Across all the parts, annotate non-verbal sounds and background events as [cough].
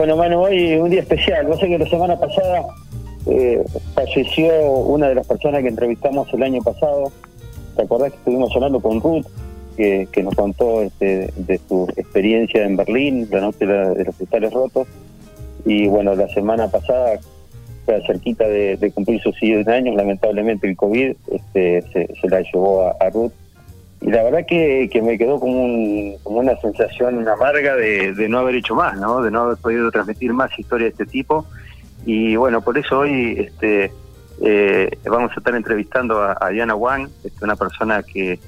Bueno, mano, hoy un día especial. Vos sé que la semana pasada eh, falleció una de las personas que entrevistamos el año pasado. ¿Te acordás que estuvimos hablando con Ruth, que, nos contó este, de su experiencia en Berlín, la noche de, los cristales rotos? Y bueno, la semana pasada, cerquita de, cumplir sus 100 años, lamentablemente el COVID este, se, la llevó a Ruth y la verdad que, que me quedó como, un, como una sensación amarga de, de, no haber hecho más, ¿no? De no haber podido transmitir más historias de este tipo. Y bueno, por eso hoy este, eh, vamos a estar entrevistando a, Diana Wang, este, una persona que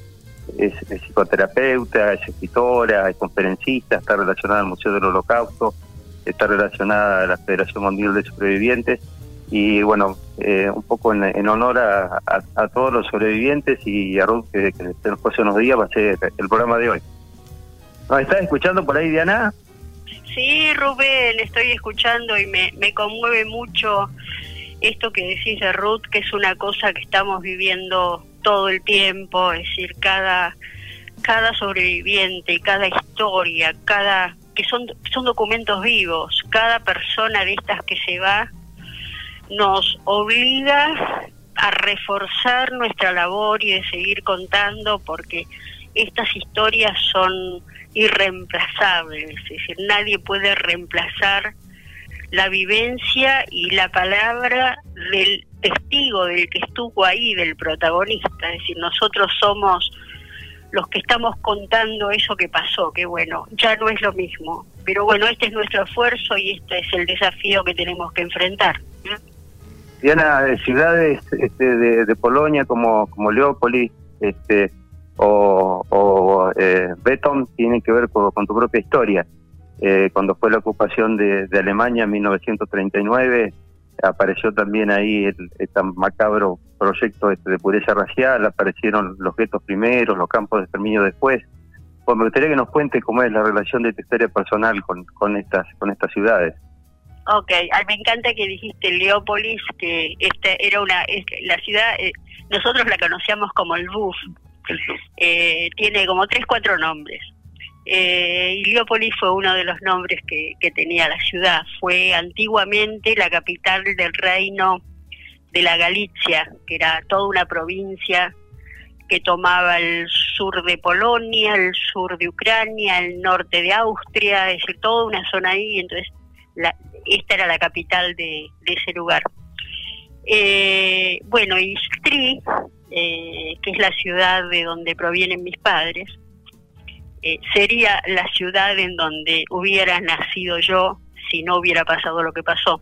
es, psicoterapeuta, es escritora, es conferencista, está relacionada al Museo del Holocausto, está relacionada a la Federación Mundial de Sobrevivientes y bueno, eh, un poco en, honor a, todos los sobrevivientes y a Ruth, que, que los próximos días va a ser el programa de hoy. ¿Nos estás escuchando por ahí, Diana? Sí, Rubén, estoy escuchando y me, me conmueve mucho esto que decís de Ruth, que es una cosa que estamos viviendo todo el tiempo, es decir, cada, cada sobreviviente, cada historia, cada que son, son documentos vivos, cada persona de estas que se va nos obliga a reforzar nuestra labor y de seguir contando porque estas historias son irreemplazables, es decir, nadie puede reemplazar la vivencia y la palabra del testigo, del que estuvo ahí, del protagonista, es decir, nosotros somos los que estamos contando eso que pasó, que bueno, ya no es lo mismo, pero bueno, este es nuestro esfuerzo y este es el desafío que tenemos que enfrentar. Diana, ciudades este, de, Polonia como, como Leópolis este, o, o eh, Beton tienen que ver con, tu propia historia. Eh, cuando fue la ocupación de, Alemania en 1939, apareció también ahí el, tan macabro proyecto este de pureza racial, aparecieron los guetos primeros, los campos de exterminio después. Pues me gustaría que nos cuente cómo es la relación de tu historia personal con, con, estas, con estas ciudades. Ok, me encanta que dijiste Leópolis, que este era una, la ciudad, eh, nosotros la conocíamos como el BUF, eh, tiene como tres, cuatro nombres. Eh, y Leópolis fue uno de los nombres que, que tenía la ciudad. Fue antiguamente la capital del reino de la Galicia, que era toda una provincia que tomaba el sur de Polonia, el sur de Ucrania, el norte de Austria, es decir, toda una zona ahí. Entonces, la, esta era la capital de, ese lugar. Eh, bueno, y Stri, eh, que es la ciudad de donde provienen mis padres, eh, sería la ciudad en donde hubiera nacido yo si no hubiera pasado lo que pasó.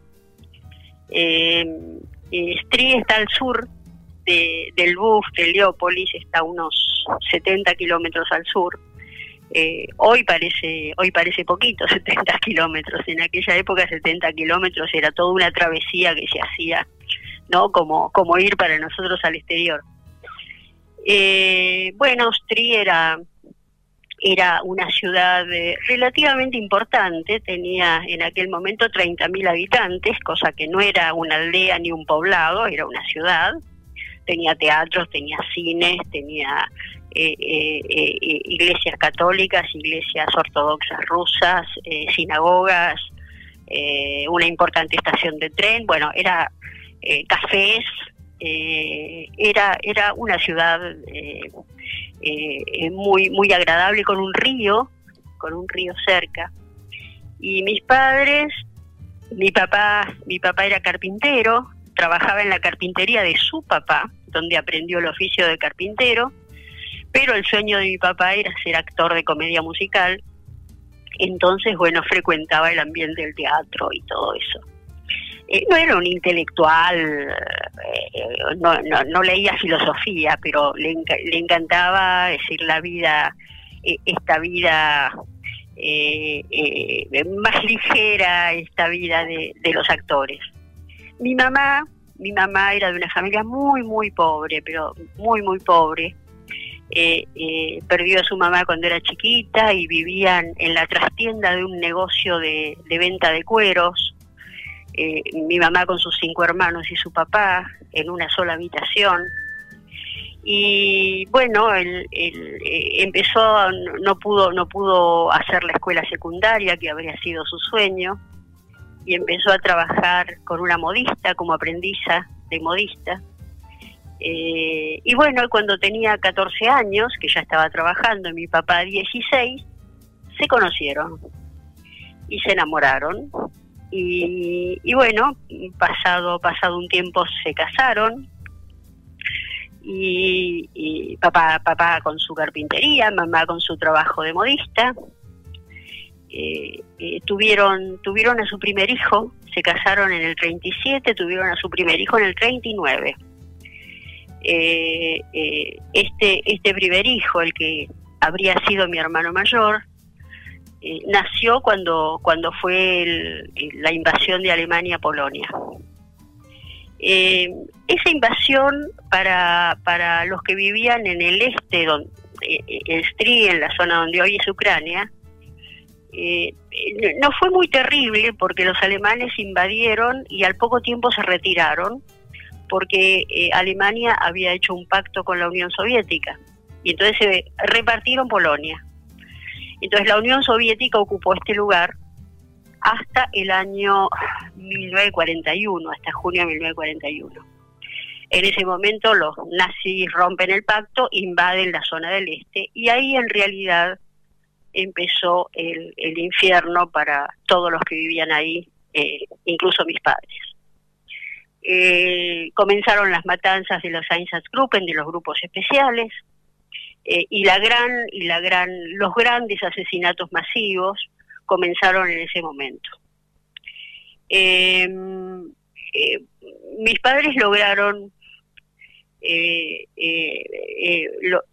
Stri está al sur del Buf, de Leópolis, está a unos 70 kilómetros al sur. Eh, hoy parece hoy parece poquito [laughs] 70 kilómetros. En aquella época 70 kilómetros era toda una travesía que se hacía no como como ir para nosotros al exterior. Eh, bueno Stri era era una ciudad eh, relativamente importante, tenía en aquel momento 30.000 habitantes, cosa que no era una aldea ni un poblado, era una ciudad. Tenía teatros, tenía cines, tenía eh, eh, eh, iglesias católicas, iglesias ortodoxas rusas, sinagogas, una importante estación de tren, bueno, era cafés, era, era una ciudad muy, muy agradable con un río, con un río cerca. Y mis padres, mi papá, mi papá era carpintero, trabajaba en la carpintería de su papá, donde aprendió el oficio de carpintero, pero el sueño de mi papá era ser actor de comedia musical, entonces, bueno, frecuentaba el ambiente del teatro y todo eso. Eh, no era un intelectual, eh, no, no, leía filosofía, pero le, le encantaba decir la vida, eh, esta vida más ligera, esta vida de, de los actores. Mi mamá, mi mamá era de una familia muy, muy pobre, pero muy, muy pobre eh, eh, perdió a su mamá cuando era chiquita y vivían en la trastienda de un negocio de, venta de cueros. Eh, mi mamá con sus cinco hermanos y su papá en una sola habitación. Y bueno, él, eh, empezó, no pudo, no pudo hacer la escuela secundaria, que habría sido su sueño. y empezó a trabajar con una modista como aprendiza de modista. Eh, y bueno, cuando tenía 14 años, que ya estaba trabajando, mi papá 16, se conocieron y se enamoraron. Y, y bueno, pasado, pasado un tiempo se casaron, y, papá, papá con su carpintería, mamá con su trabajo de modista. Eh, eh, tuvieron, tuvieron a su primer hijo, se casaron en el 37, tuvieron a su primer hijo en el 39. Eh, este, este primer hijo, el que habría sido mi hermano mayor, nació cuando, cuando fue la invasión de Alemania a Polonia. Eh, esa invasión para, para los que vivían en el este, eh, en Stri, en la zona donde hoy es Ucrania, eh, no fue muy terrible porque los alemanes invadieron y al poco tiempo se retiraron porque Alemania había hecho un pacto con la Unión Soviética y entonces se repartieron Polonia. Entonces la Unión Soviética ocupó este lugar hasta el año 1941, hasta junio de 1941. En ese momento los nazis rompen el pacto, invaden la zona del este y ahí en realidad empezó el, infierno para todos los que vivían ahí, eh, incluso mis padres. Eh, comenzaron las matanzas de los Einsatzgruppen, de los grupos especiales, eh, y la gran y la gran los grandes asesinatos masivos comenzaron en ese momento. Em, eh, mis padres lograron, eh, eh,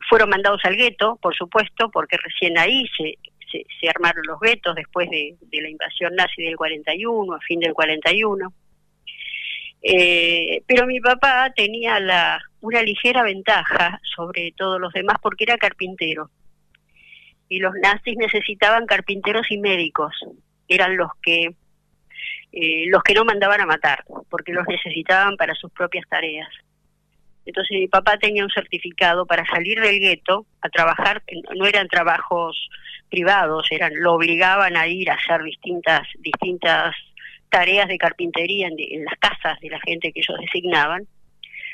fueron mandados al gueto, por supuesto, porque recién ahí se, se, armaron los guetos después de, la invasión nazi del 41, a fin del 41. Pero mi papá tenía la, una ligera ventaja sobre todos los demás porque era carpintero y los nazis necesitaban carpinteros y médicos, eran los que eh, los que no mandaban a matar, porque los necesitaban para sus propias tareas. Entonces mi papá tenía un certificado para salir del gueto a trabajar, no eran trabajos privados, eran lo obligaban a ir a hacer distintas distintas tareas de carpintería en, las casas de la gente que ellos designaban.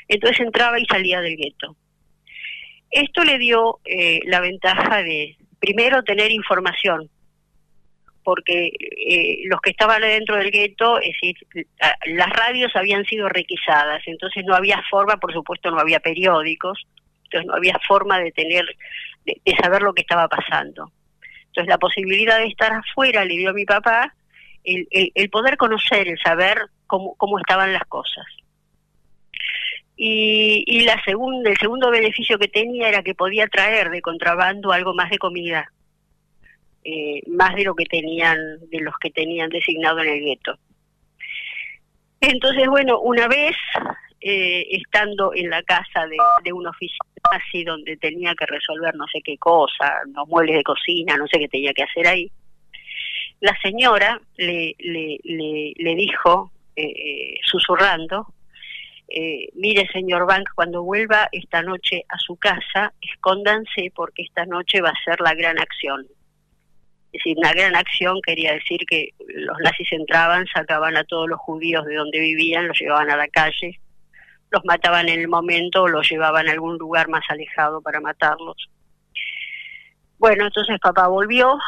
Entonces entraba y salía del gueto. Esto le dio eh, la ventaja de, primero tener información, porque eh, los que estaban dentro del gueto, es decir, las radios habían sido requisadas, entonces no había forma, por supuesto no había periódicos, entonces no había forma de tener, de, saber lo que estaba pasando. Entonces la posibilidad de estar afuera le dio a mi papá el, el, poder conocer, el saber cómo, cómo estaban las cosas. Y, y la segunda, el segundo beneficio que tenía era que podía traer de contrabando algo más de comida, eh, más de lo que tenían, de los que tenían designado en el gueto. Entonces, bueno, una vez eh, estando en la casa de, de un oficial así donde tenía que resolver no sé qué cosa, los muebles de cocina, no sé qué tenía que hacer ahí, la señora le, le, le, dijo, eh, susurrando, eh, mire señor Bank, cuando vuelva esta noche a su casa, escóndanse porque esta noche va a ser la gran acción. Es decir, una gran acción quería decir que los nazis entraban, sacaban a todos los judíos de donde vivían, los llevaban a la calle, los mataban en el momento o los llevaban a algún lugar más alejado para matarlos. Bueno, entonces papá volvió,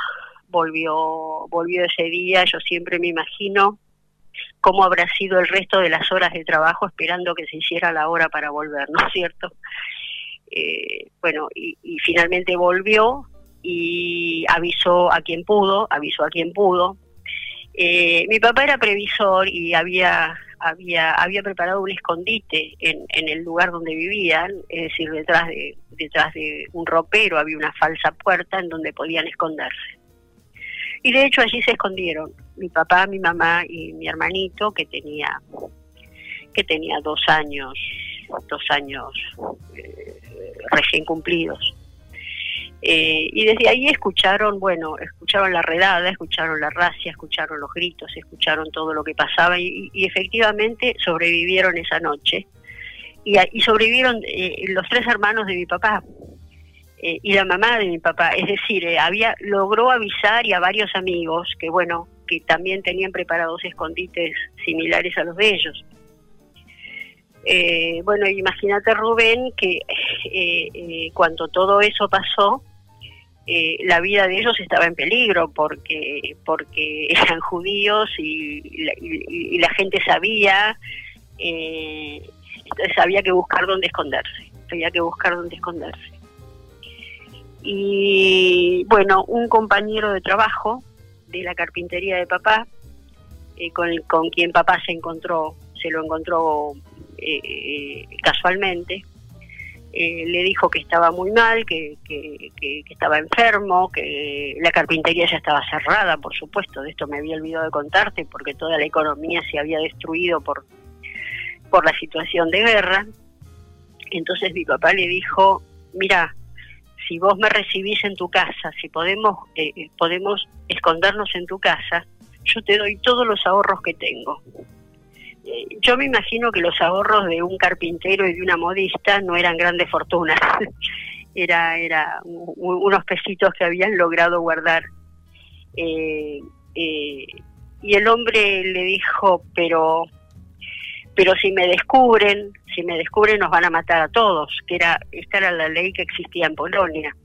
volvió, volvió ese día, yo siempre me imagino cómo habrá sido el resto de las horas de trabajo esperando que se hiciera la hora para volver, ¿no es cierto? Eh, bueno, y, finalmente volvió y avisó a quien pudo, avisó a quien pudo. Eh, mi papá era previsor y había había había preparado un escondite en, en el lugar donde vivían, es decir, detrás de detrás de un ropero había una falsa puerta en donde podían esconderse. Y de hecho allí se escondieron mi papá, mi mamá y mi hermanito que tenía que tenía dos años, dos años eh, recién cumplidos. Eh, y desde ahí escucharon, bueno, escucharon la redada, escucharon la racia, escucharon los gritos, escucharon todo lo que pasaba y, efectivamente sobrevivieron esa noche. Y, y sobrevivieron eh, los tres hermanos de mi papá, eh, y la mamá de mi papá. Es decir, eh, había logró avisar y a varios amigos que, bueno, que también tenían preparados escondites similares a los de ellos. Eh, bueno, imagínate Rubén que eh, cuando todo eso pasó, la vida de ellos estaba en peligro porque porque [laughs] eran judíos y la, y la gente sabía, había que buscar dónde esconderse, había que buscar dónde esconderse. Y bueno, un compañero de trabajo de la carpintería de papá, con, con quien papá se encontró, se lo encontró eh, casualmente, eh, le dijo que estaba muy mal, que, que, estaba enfermo, que la carpintería ya estaba cerrada, por supuesto, de esto me había olvidado de contarte, porque toda la economía se había destruido por, por la situación de guerra. Entonces mi papá le dijo, mira, si vos me recibís en tu casa, si podemos, eh, podemos escondernos en tu casa, yo te doy todos los ahorros que tengo yo me imagino que los ahorros de un carpintero y de una modista no eran grandes fortunas, [laughs] era, era unos pesitos que habían logrado guardar. Eh, eh, y el hombre le dijo, pero, pero si me descubren, si me descubren nos van a matar a todos, que era, esta era la ley que existía en Polonia.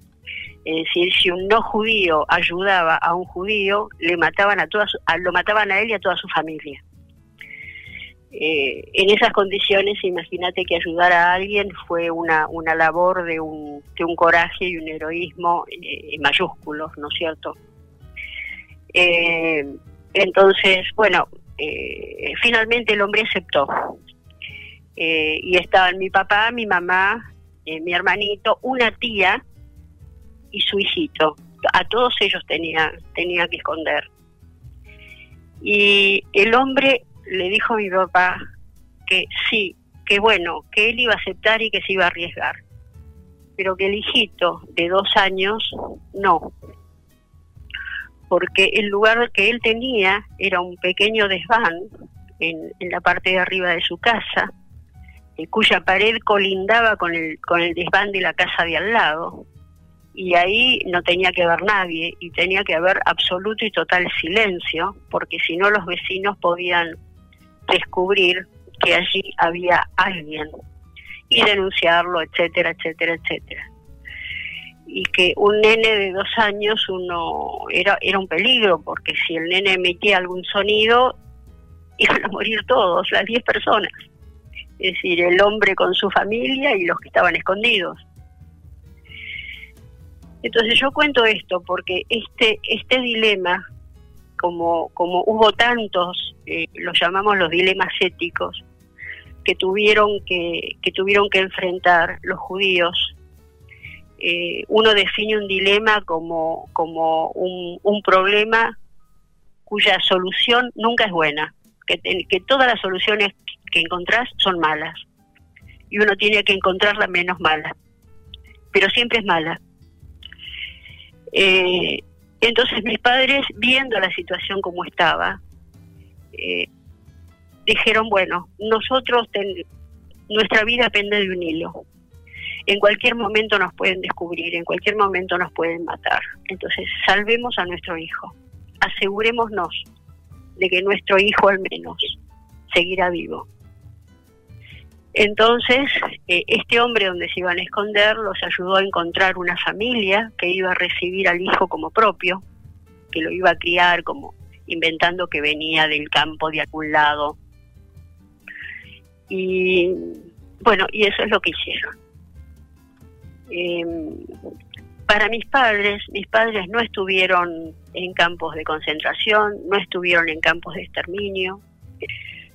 Es decir, si un no judío ayudaba a un judío, le mataban a todas, lo mataban a él y a toda su familia. Eh, en esas condiciones, imagínate que ayudar a alguien fue una, una labor de un, de un coraje y un heroísmo eh, mayúsculos, ¿no es cierto? Eh, entonces, bueno, finalmente el hombre aceptó. y estaban mi papá, mi mamá, mi hermanito, una tía y su hijito. A todos ellos tenía, tenía que esconder. Y el hombre le dijo a mi papá que sí, que bueno, que él iba a aceptar y que se iba a arriesgar, pero que el hijito de dos años no, porque el lugar que él tenía era un pequeño desván en, la parte de arriba de su casa, eh, cuya pared colindaba con el, con el desván de la casa de al lado, y ahí no tenía que haber nadie y tenía que haber absoluto y total silencio, porque si no los vecinos podían descubrir que allí había alguien y denunciarlo, etcétera, etcétera, etcétera. Y que un nene de dos años uno era, era un peligro, porque si el nene emitía algún sonido, [laughs] iban a morir todos, las diez personas. Es decir, el hombre con su familia y los que estaban escondidos. Entonces yo cuento esto porque este, este dilema como, como hubo tantos, eh, los llamamos los dilemas éticos, que tuvieron que, que tuvieron que enfrentar los judíos, eh, uno define un dilema como, como un, un, problema cuya solución nunca es buena, que, que todas las soluciones que encontrás son malas, y uno tiene que encontrar la menos mala, pero siempre es mala. Eh, entonces mis padres, viendo la situación como estaba, eh, dijeron, bueno, nosotros, nuestra vida depende de un hilo. En cualquier momento nos pueden descubrir, en cualquier momento nos pueden matar. Entonces, salvemos a nuestro hijo. Asegurémonos de que nuestro hijo al menos seguirá vivo. Entonces, eh, este hombre donde se iban a esconder los ayudó a encontrar una familia que iba a recibir al hijo como propio, que lo iba a criar como inventando que venía del campo de algún lado. Y bueno, y eso es lo que hicieron. Em, para mis padres, mis padres no estuvieron en campos de concentración, no estuvieron en campos de exterminio,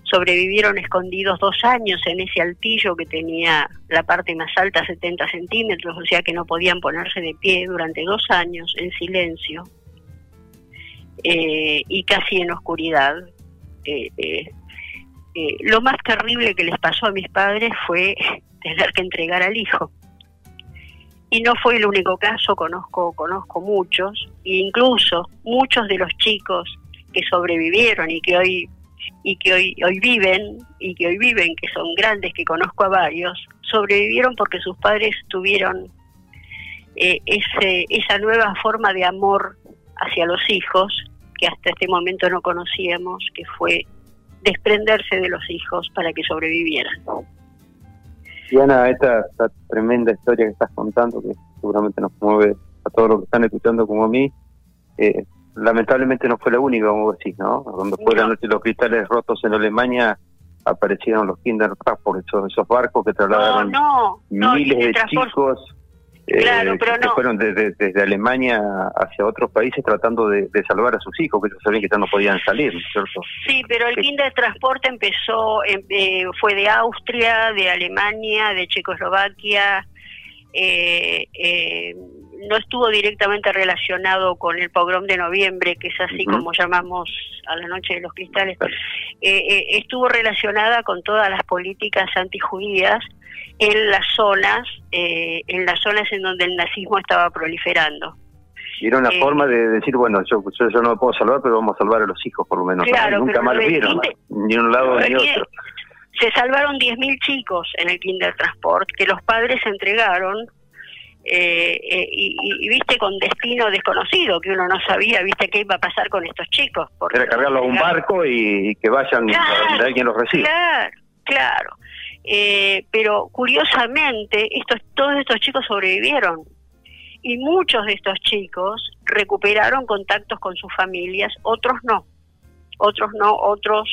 sobrevivieron escondidos dos años en ese altillo que tenía la parte más alta, 70 centímetros, o sea que no podían ponerse de pie durante dos años en silencio eh, y casi en oscuridad. Eh, eh, lo más terrible que les pasó a mis padres fue [laughs] tener que entregar al hijo. Y no fue el único caso, conozco, conozco muchos, e incluso muchos de los chicos que sobrevivieron y que hoy y que hoy, hoy viven, y que hoy viven, que son grandes, que conozco a varios, sobrevivieron porque sus padres tuvieron eh, ese, esa nueva forma de amor hacia los hijos que hasta este momento no conocíamos, que fue desprenderse de los hijos para que sobrevivieran. Diana, esta, esta tremenda historia que estás contando, que seguramente nos mueve a todos los que están escuchando como a mí, eh, lamentablemente no fue la única, como decís, ¿no? Cuando fue la noche los cristales rotos en Alemania, aparecieron los Kinder por esos, esos barcos que trasladaron miles de chicos eh, claro, pero que fueron desde, desde, Alemania hacia otros países tratando de, salvar a sus hijos, que ellos sabían que ya no podían salir, cierto? Sí, pero el Kinder Transporte empezó, eh, fue de Austria, de Alemania, de Checoslovaquia, eh, eh, no estuvo directamente relacionado con el pogrom de noviembre, que es así como llamamos a la noche de los cristales, eh, eh, estuvo relacionada con todas las políticas antijudías en las zonas, eh, en las zonas en donde el nazismo estaba proliferando. Y era una forma de decir, bueno, yo, yo, no me puedo salvar, pero vamos a salvar a los hijos por lo menos. Nunca más vieron, ni un lado ni otro. Se salvaron 10.000 chicos en el Kinder Transport que los padres entregaron eh, eh, y, viste con destino desconocido, que uno no sabía, viste qué iba a pasar con estos chicos. Era cargarlos a un barco y, que vayan donde alguien los reciba. Claro, claro. Eh, pero curiosamente, estos, todos estos chicos sobrevivieron. Y muchos de estos chicos recuperaron contactos con sus familias, otros no, otros no, otros,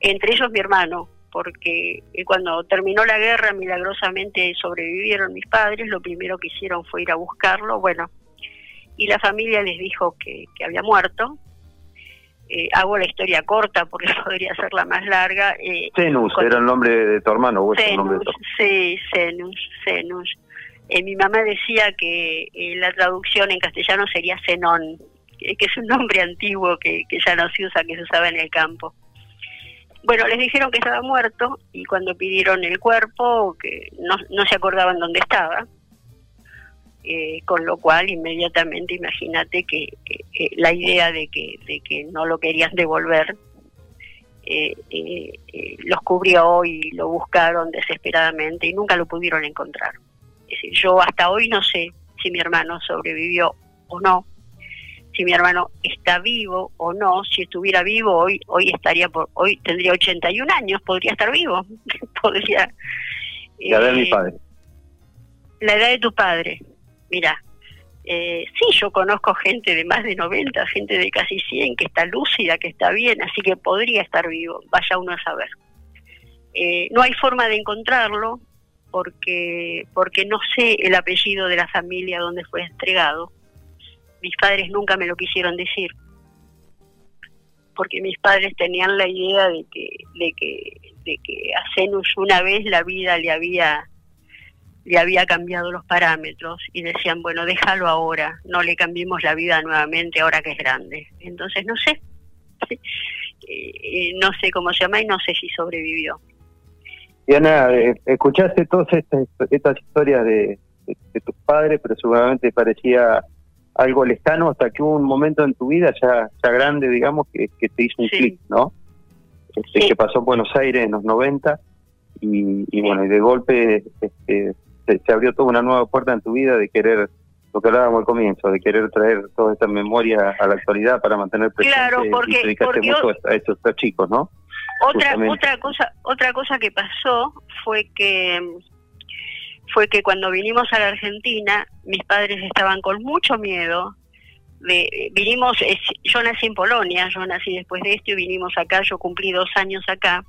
entre ellos mi hermano, porque eh, cuando terminó la guerra milagrosamente sobrevivieron mis padres, lo primero que hicieron fue ir a buscarlo, bueno, y la familia les dijo que, había muerto. Eh, hago la historia corta porque [laughs] podría ser la más larga. Eh, Zenus, era el nombre de tu hermano, o el nombre de tu... Sí, Zenus, Zenus. Eh, mi mamá decía que la traducción en castellano sería Zenón, que es un nombre antiguo que, que ya no se usa, que se usaba en el campo. Bueno, les dijeron que estaba muerto y cuando pidieron el cuerpo, que no, no se acordaban dónde estaba, eh, con lo cual inmediatamente imagínate que la idea de que, de que no lo querían devolver eh, eh, los cubrió y lo buscaron desesperadamente y nunca lo pudieron encontrar. Es decir, yo hasta hoy no sé si mi hermano sobrevivió o no, si mi hermano está vivo o no. Si estuviera vivo hoy, hoy estaría por, hoy tendría 81 años, podría estar vivo, [laughs] podría. La edad de mi eh, padre. La edad de tu padre, mira. Eh, sí, yo conozco gente de más de 90, gente de casi 100 que está lúcida, que está bien, así que podría estar vivo, vaya uno a saber. Eh, no hay forma de encontrarlo porque porque no sé el apellido de la familia donde fue entregado mis padres nunca me lo quisieron decir porque mis padres tenían la idea de que de que de que a Zenus una vez la vida le había le había cambiado los parámetros y decían bueno déjalo ahora no le cambiemos la vida nuevamente ahora que es grande entonces no sé. [laughs] Eh, eh, no sé cómo se llama y no sé si sobrevivió. Diana eh, escuchaste todas estas, estas historias de, de tus padres pero seguramente parecía algo lejano hasta que hubo un momento en tu vida ya, ya grande, digamos, que, que te hizo un clic, ¿no? Este, Que pasó en Buenos Aires en los 90 y, y bueno, y de golpe este, se, abrió toda una nueva puerta en tu vida de querer, lo que hablábamos al comienzo, de querer traer toda esta memoria a la actualidad para mantener presente claro, porque, y dedicaste mucho a estos, chicos, ¿no? Otra, otra cosa, otra cosa que pasó fue que fue que cuando vinimos a la Argentina, mis padres estaban con mucho miedo. De, vinimos, yo nací en Polonia, yo nací después de esto y vinimos acá, yo cumplí dos años acá.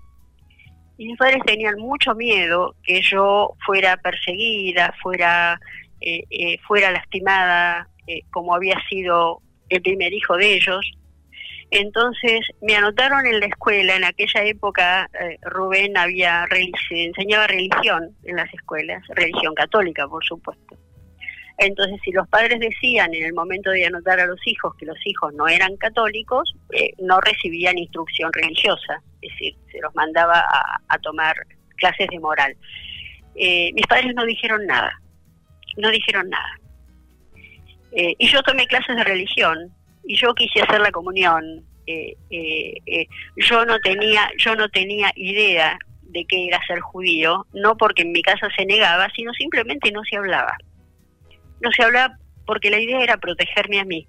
Y mis padres tenían mucho miedo que yo fuera perseguida, fuera, eh, eh, fuera lastimada, eh, como había sido el primer hijo de ellos. Entonces me anotaron en la escuela, en aquella época eh, Rubén había se enseñaba religión en las escuelas, religión católica por supuesto. Entonces si los padres decían en el momento de anotar a los hijos que los hijos no eran católicos, eh, no recibían instrucción religiosa, es decir, se los mandaba a, tomar clases de moral. Eh, mis padres no dijeron nada, no dijeron nada. y yo tomé clases de religión y yo quise hacer la comunión. Eh, eh, eh, yo no tenía, yo no tenía idea de qué era ser judío, no porque en mi casa se negaba, sino simplemente no se hablaba. No se hablaba porque la idea era protegerme a mí.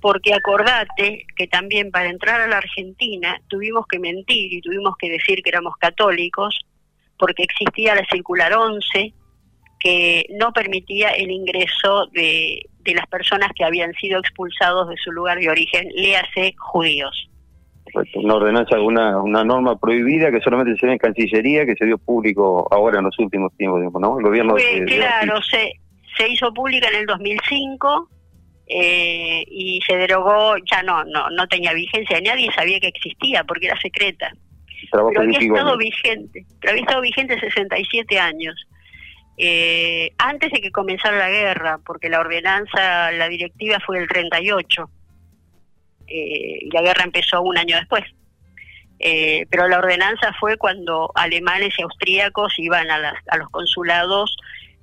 porque acordate que también para entrar a la Argentina tuvimos que mentir y tuvimos que decir que éramos católicos, porque existía la circular 11 que no permitía el ingreso de, de las personas que habían sido expulsados de su lugar de origen, léase judíos. Una ordenanza, una, una norma prohibida que solamente se ve en Cancillería, que se dio público ahora en los últimos tiempos, ¿no? El gobierno Claro, se, se hizo pública en el 2005 eh, y se derogó, ya no, no, no tenía vigencia, nadie sabía que existía porque era secreta. pero había estado vigente, pero había estado vigente 67 años. Eh, antes de que comenzara la guerra, porque la ordenanza, la directiva fue el 38, eh, y la guerra empezó un año después. Eh, pero la ordenanza fue cuando alemanes y austríacos iban a, a los consulados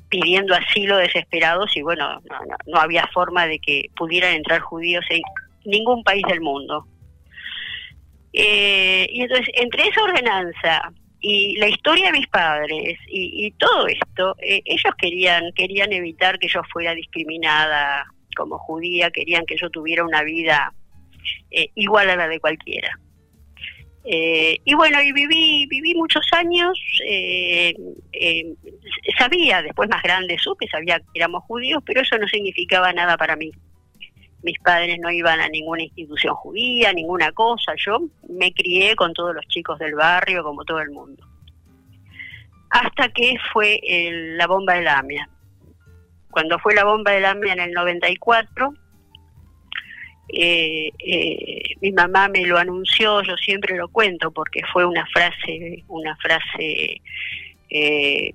pidiendo asilo desesperados y bueno, no, había forma de que pudieran entrar judíos en ningún país del mundo. y entonces, entre esa ordenanza y la historia de mis padres y, todo esto, eh, ellos querían, querían evitar que yo fuera discriminada como judía, querían que yo tuviera una vida eh, igual a la de cualquiera. Eh, y bueno, y viví, viví muchos años, sabía, después más grande supe, sabía que éramos judíos, pero eso no significaba nada para mí mis padres no iban a ninguna institución judía, ninguna cosa. Yo me crié con todos los chicos del barrio, como todo el mundo. Hasta que fue la bomba de la AMIA. Cuando fue la bomba de la AMIA en el 94, eh, eh, mi mamá me lo anunció, yo siempre lo cuento porque fue una frase, una frase eh,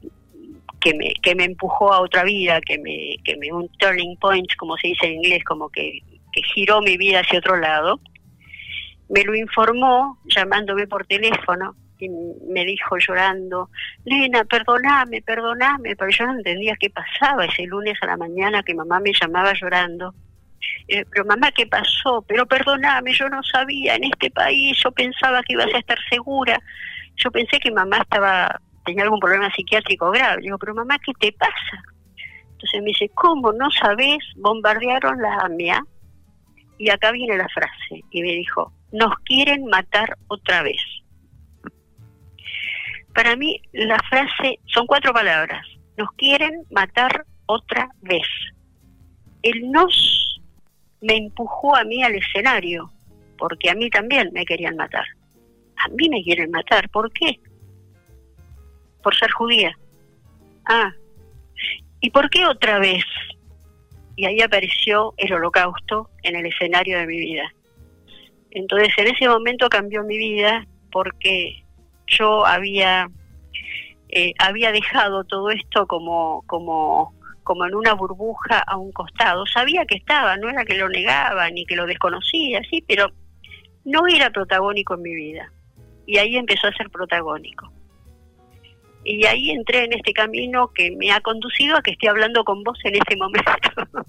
que me, que me empujó a otra vida, que me, que me un turning point, como se dice en inglés, como que, que giró mi vida hacia otro lado, me lo informó llamándome por teléfono y me dijo llorando, Lena, perdoname, perdoname, pero yo no entendía qué pasaba ese lunes a la mañana que mamá me llamaba llorando. Eh, pero mamá, ¿qué pasó? Pero perdoname, yo no sabía, en este país yo pensaba que ibas a estar segura. Yo pensé que mamá estaba tenía algún problema psiquiátrico grave. Digo, pero mamá, ¿qué te pasa? Entonces me dice, ¿cómo no sabes? Bombardearon la AMIA y acá viene la frase. Y me dijo, nos quieren matar otra vez. Para mí la frase son cuatro palabras. Nos quieren matar otra vez. El nos me empujó a mí al escenario, porque a mí también me querían matar. A mí me quieren matar, ¿por qué? por ser judía. Ah, ¿y por qué otra vez? Y ahí apareció el holocausto en el escenario de mi vida. Entonces en ese momento cambió mi vida porque yo había, eh, había dejado todo esto como, como, como en una burbuja a un costado. Sabía que estaba, no era que lo negaba ni que lo desconocía, sí, pero no era protagónico en mi vida. Y ahí empezó a ser protagónico y ahí entré en este camino que me ha conducido a que esté hablando con vos en este momento. [laughs]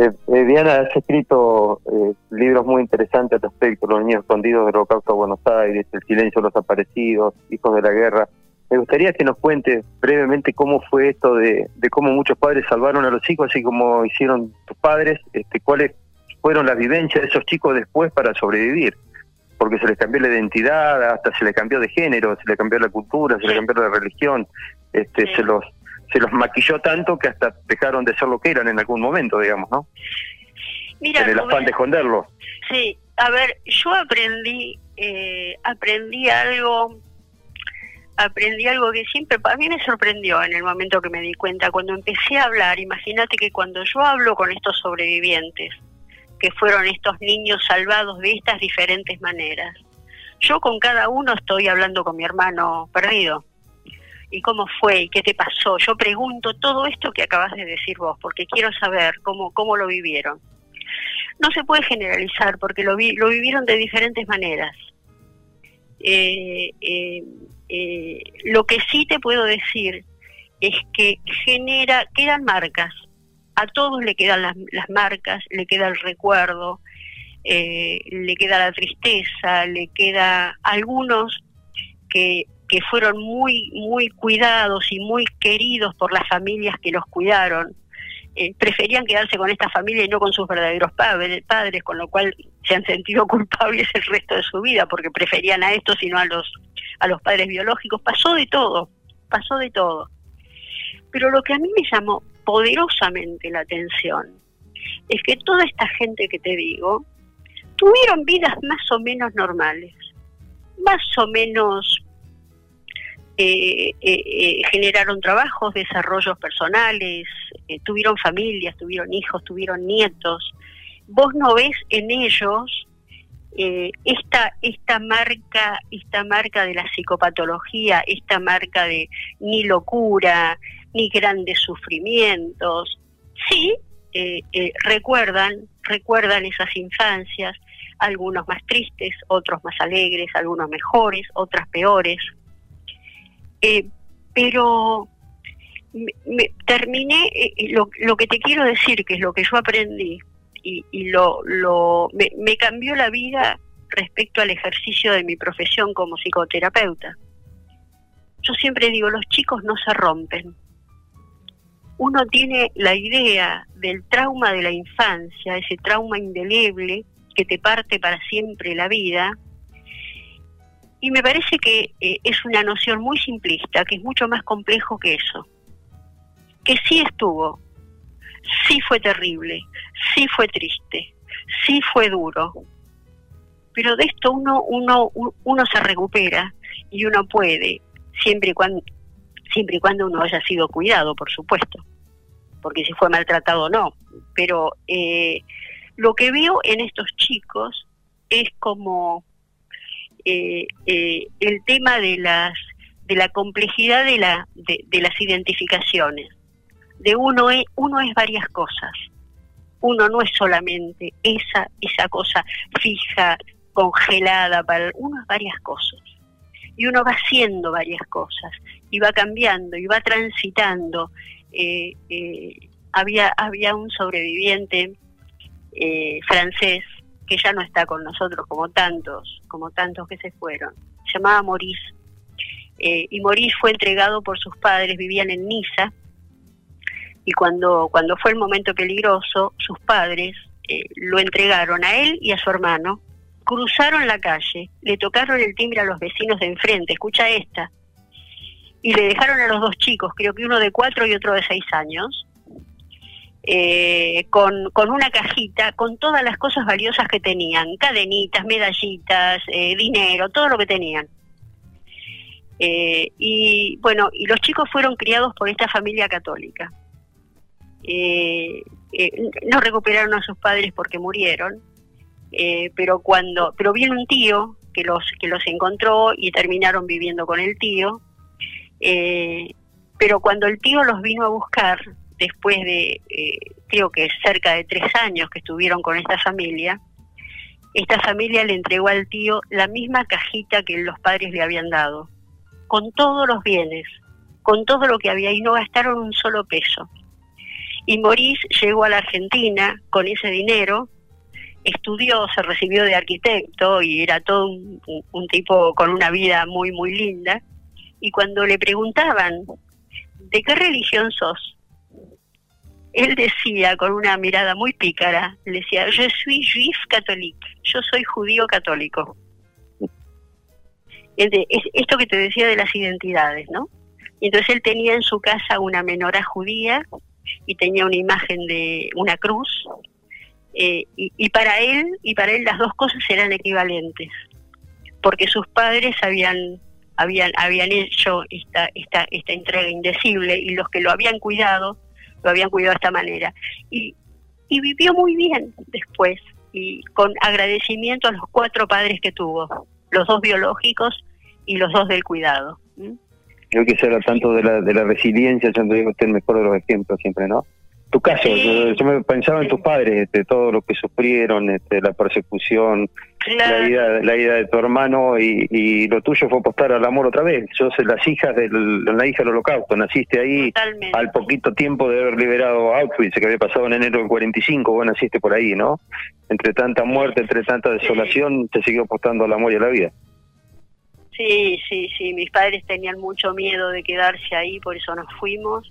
Eh, eh, Diana, has escrito eh, libros muy interesantes al respecto, Los niños escondidos del holocausto de Buenos Aires, El silencio de los aparecidos, Hijos de la guerra. Me gustaría que nos cuentes brevemente cómo fue esto de, de cómo muchos padres salvaron a los hijos, así como hicieron tus padres, este, cuáles fueron las vivencias de esos chicos después para sobrevivir. Porque se les cambió la identidad, hasta se les cambió de género, se les cambió la cultura, se les cambió la religión, este, se los se los maquilló tanto que hasta dejaron de ser lo que eran en algún momento, digamos, ¿no? Mira, en el afán de esconderlo. Sí, a ver, yo aprendí eh, aprendí algo aprendí algo que siempre para mí me sorprendió en el momento que me di cuenta cuando empecé a hablar. Imagínate que cuando yo hablo con estos sobrevivientes que fueron estos niños salvados de estas diferentes maneras. Yo con cada uno estoy hablando con mi hermano perdido. ¿Y cómo fue? ¿Y qué te pasó? Yo pregunto todo esto que acabas de decir vos, porque quiero saber cómo, cómo lo vivieron. No se puede generalizar, porque lo vivieron de diferentes maneras. Eh, eh, eh, lo que sí te puedo decir es que genera, quedan marcas, a todos le quedan las, marcas, le queda el recuerdo, eh, le queda la tristeza, le queda algunos que, que fueron muy, muy cuidados y muy queridos por las familias que los cuidaron. eh, preferían quedarse con esta familia y no con sus verdaderos padres, padres, con lo cual se han sentido [laughs] culpables el resto de su vida porque preferían a estos y no a los, a los padres biológicos. Pasó de todo, pasó de todo. Pero lo que a mí me llamó poderosamente la atención es que toda esta gente que te digo tuvieron vidas más o menos normales, más o menos eh, eh, eh, generaron trabajos, desarrollos personales, tuvieron familias, tuvieron hijos, tuvieron nietos. Vos no ves en ellos esta esta marca esta marca de la psicopatología, esta marca de ni locura, ni grandes sufrimientos. Sí, recuerdan recuerdan esas infancias, algunos más tristes, otros más alegres, algunos mejores, otras peores eh, pero me, terminé, eh, eh, lo, lo, que te quiero decir, que es lo que yo aprendí, y, lo, lo me, me cambió la vida respecto al ejercicio de mi profesión como psicoterapeuta. Yo siempre digo, los chicos no se rompen. Uno tiene la idea del trauma de la infancia, ese trauma indeleble que te parte para siempre la vida, y me parece que eh, es una noción muy simplista, que es mucho más complejo que eso. Que sí estuvo, sí fue terrible, sí fue triste, sí fue duro. Pero de esto uno, uno, uno se recupera y uno puede, siempre y cuando, siempre y cuando uno haya sido cuidado, por supuesto. Porque si fue maltratado, no. Pero eh, lo que veo en estos chicos es como eh, eh, el tema de las de la complejidad de la de, las identificaciones de uno es uno es varias cosas uno no es solamente esa esa cosa fija congelada para uno es varias cosas y uno va haciendo varias cosas y va cambiando y va transitando eh, había había un sobreviviente francés que ya no está con nosotros como tantos, como tantos que se fueron. Se llamaba Maurice. Eh, y Maurice fue entregado por sus padres, vivían en Niza, y cuando, cuando fue el momento peligroso, sus padres eh, lo entregaron a él y a su hermano, cruzaron la calle, le tocaron el timbre a los vecinos de enfrente, escucha esta, y le dejaron a los dos chicos, creo que uno de cuatro y otro de seis años, eh, con, con, una cajita con todas las cosas valiosas que tenían, cadenitas, medallitas, eh, dinero, todo lo que tenían. Y bueno, y los chicos fueron criados por esta familia católica. No recuperaron a sus padres porque murieron, pero cuando, pero vino un tío que los que los encontró y terminaron viviendo con el tío. pero cuando el tío los vino a buscar, después de, eh, creo que cerca de tres años que estuvieron con esta familia, esta familia le entregó al tío la misma cajita que los padres le habían dado, con todos los bienes, con todo lo que había y no gastaron un solo peso. Y Maurice llegó a la Argentina con ese dinero, estudió, se recibió de arquitecto y era todo un tipo con una vida muy, muy linda. Y cuando le preguntaban, ¿de qué religión sos? él decía con una mirada muy pícara, le decía, yo soy juif católico, yo soy judío católico. esto que te decía de las identidades, ¿no? entonces él tenía en su casa una menora judía y tenía una imagen de una cruz, eh, y, para él, y para él las dos cosas eran equivalentes, porque sus padres habían habían habían hecho esta esta esta entrega indecible y los que lo habían cuidado lo habían cuidado de esta manera. Y, y vivió muy bien después, y con agradecimiento a los cuatro padres que tuvo, los dos biológicos y los dos del cuidado. Creo que se habla tanto de la, de la resiliencia, yo digo usted el mejor de los ejemplos siempre, ¿no? Tu caso, yo, me pensaba en tus padres, este, todo lo que sufrieron, este, la persecución, la, vida, la vida de tu hermano y, lo tuyo fue apostar al amor otra vez. Sos las hijas del, la hija del holocausto, naciste ahí al poquito tiempo de haber liberado Auschwitz, que había pasado en enero del 45, vos naciste por ahí, ¿no? Entre tanta muerte, entre tanta desolación, te siguió apostando al amor y a la vida. Sí, sí, sí, mis padres tenían mucho miedo de quedarse ahí, por eso nos fuimos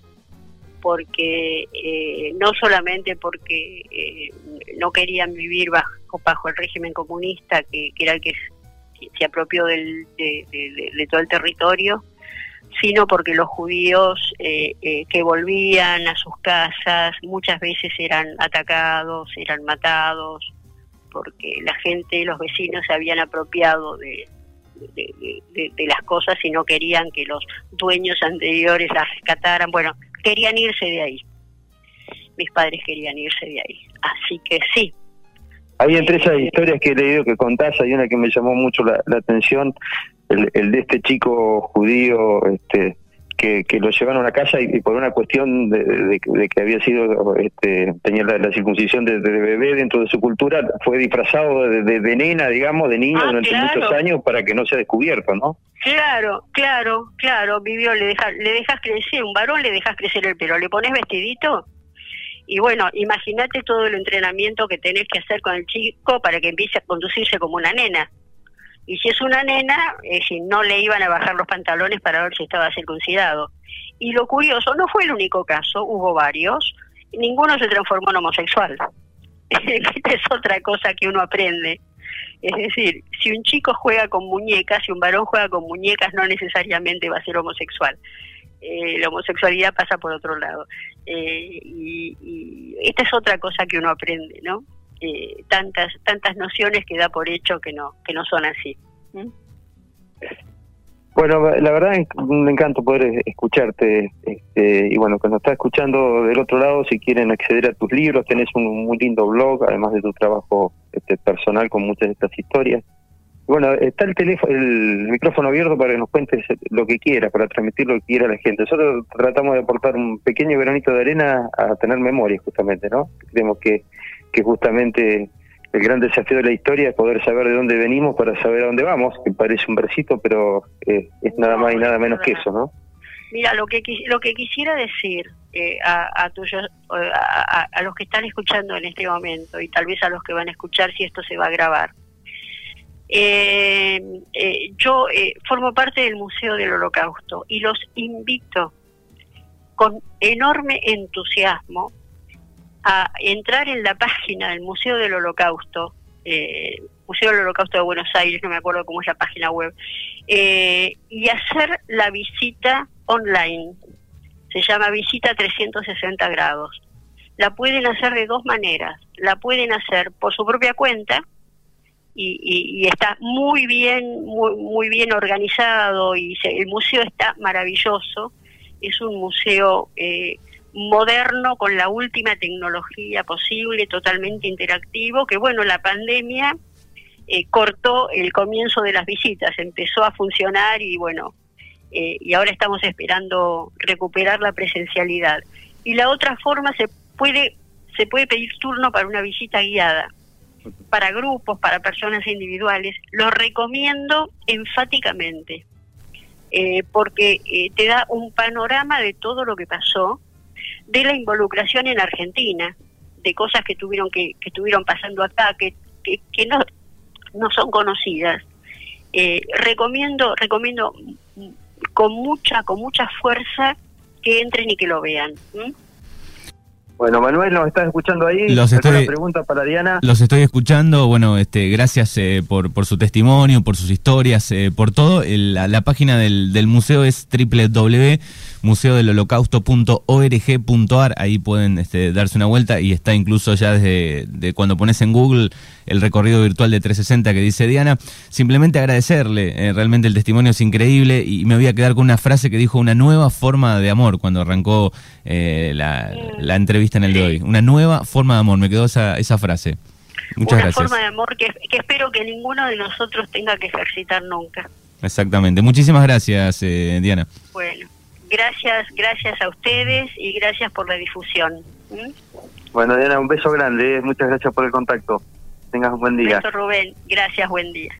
porque eh, no solamente porque eh, no querían vivir bajo, bajo el régimen comunista, que, era el que se apropió del, de, todo el territorio, sino porque los judíos eh, que volvían a sus casas muchas veces eran atacados, eran matados, porque la gente, los vecinos se habían apropiado de, de, las cosas y no querían que los dueños anteriores las rescataran. Bueno, querían irse de ahí. Mis padres querían irse de ahí. Así que sí. Hay entre esas eh, historias que he leído que contás, hay una que me llamó mucho la, atención, el, el, de este chico judío este, que, que lo llevaron a casa y, por una cuestión de, que había sido, este, tenía la, circuncisión de, bebé dentro de su cultura, fue disfrazado de, nena, digamos, de niño ah, durante muchos años para que no sea descubierto, ¿no? Claro, claro, claro, vivió, le dejas, le dejas crecer, un varón le dejas crecer el pelo, le pones vestidito y bueno, imagínate todo el entrenamiento que tenés que hacer con el chico para que empiece a conducirse como una nena. Y si es una nena, eh, no le iban a bajar los pantalones para ver si estaba circuncidado. Y lo curioso, no fue el único caso, hubo varios, ninguno se transformó en homosexual. [laughs] Esta es otra cosa que uno aprende. Es decir, si un chico juega con muñecas, si un varón juega con muñecas, no necesariamente va a ser homosexual. Eh, la homosexualidad pasa por otro lado. Eh, y, y, esta es otra cosa que uno aprende, ¿no? Eh, tantas tantas nociones que da por hecho que no que no son así. Bueno, la verdad es un encanto poder escucharte este, y bueno, que nos está escuchando del otro lado, si quieren acceder a tus libros, tenés un muy lindo blog, además de tu trabajo este, personal con muchas de estas historias. Bueno, está el teléfono, el micrófono abierto para que nos cuentes lo que quieras, para transmitir lo que quiera a la gente. Nosotros tratamos de aportar un pequeño granito de arena a tener memoria, justamente, ¿no? Creemos que que justamente el gran desafío de la historia es poder saber de dónde venimos para saber a dónde vamos, que parece un versito, pero eh, es nada más y nada menos que eso, ¿no? Mira, lo que lo que quisiera decir eh, a, a, a, los que están escuchando en este momento y tal vez a los que van a escuchar si esto se va a grabar. Eh, yo formo parte del Museo del Holocausto y los invito con enorme entusiasmo a entrar en la página del Museo del Holocausto, eh, Museo del Holocausto de Buenos Aires, no me acuerdo cómo es la página web, eh, y hacer la visita online. Se llama visita 360 grados. La pueden hacer de dos maneras. La pueden hacer por su propia cuenta y, está muy bien, muy, muy bien organizado y el museo está maravilloso. Es un museo eh, moderno con la última tecnología posible, totalmente interactivo, que bueno, la pandemia eh, cortó el comienzo de las visitas, empezó a funcionar y bueno, eh, y ahora estamos esperando recuperar la presencialidad. Y la otra forma se puede se puede pedir turno para una visita guiada, para grupos, para personas individuales. Lo recomiendo enfáticamente, eh, porque te da un panorama de todo lo que pasó, de la involucración en Argentina, de cosas que tuvieron que, que estuvieron pasando acá, que, que, no, no son conocidas. Eh, recomiendo, recomiendo con mucha, con mucha fuerza que entren y que lo vean. Bueno, Manuel, nos estás escuchando ahí. Los estoy, pregunta para Diana. Los estoy escuchando. Bueno, este, gracias eh, por, por su testimonio, por sus historias, eh, por todo. la, la, página del, del museo es www museodelholocausto.org.ar, ahí pueden este, darse una vuelta y está incluso ya desde de cuando pones en Google el recorrido virtual de 360 que dice Diana. Simplemente agradecerle, eh, realmente el testimonio es increíble y me voy a quedar con una frase que dijo una nueva forma de amor cuando arrancó la, entrevista en el de hoy. Una nueva forma de amor, me quedó esa, esa frase. Muchas una forma de amor que, que, espero que ninguno de nosotros tenga que ejercitar nunca. Exactamente. Muchísimas gracias, eh, Diana. Bueno. Gracias, gracias a ustedes y gracias por la difusión. Bueno, Diana, un beso grande. ¿eh? Muchas gracias por el contacto. Tengas un buen día. Beso, Rubén. Gracias, buen día.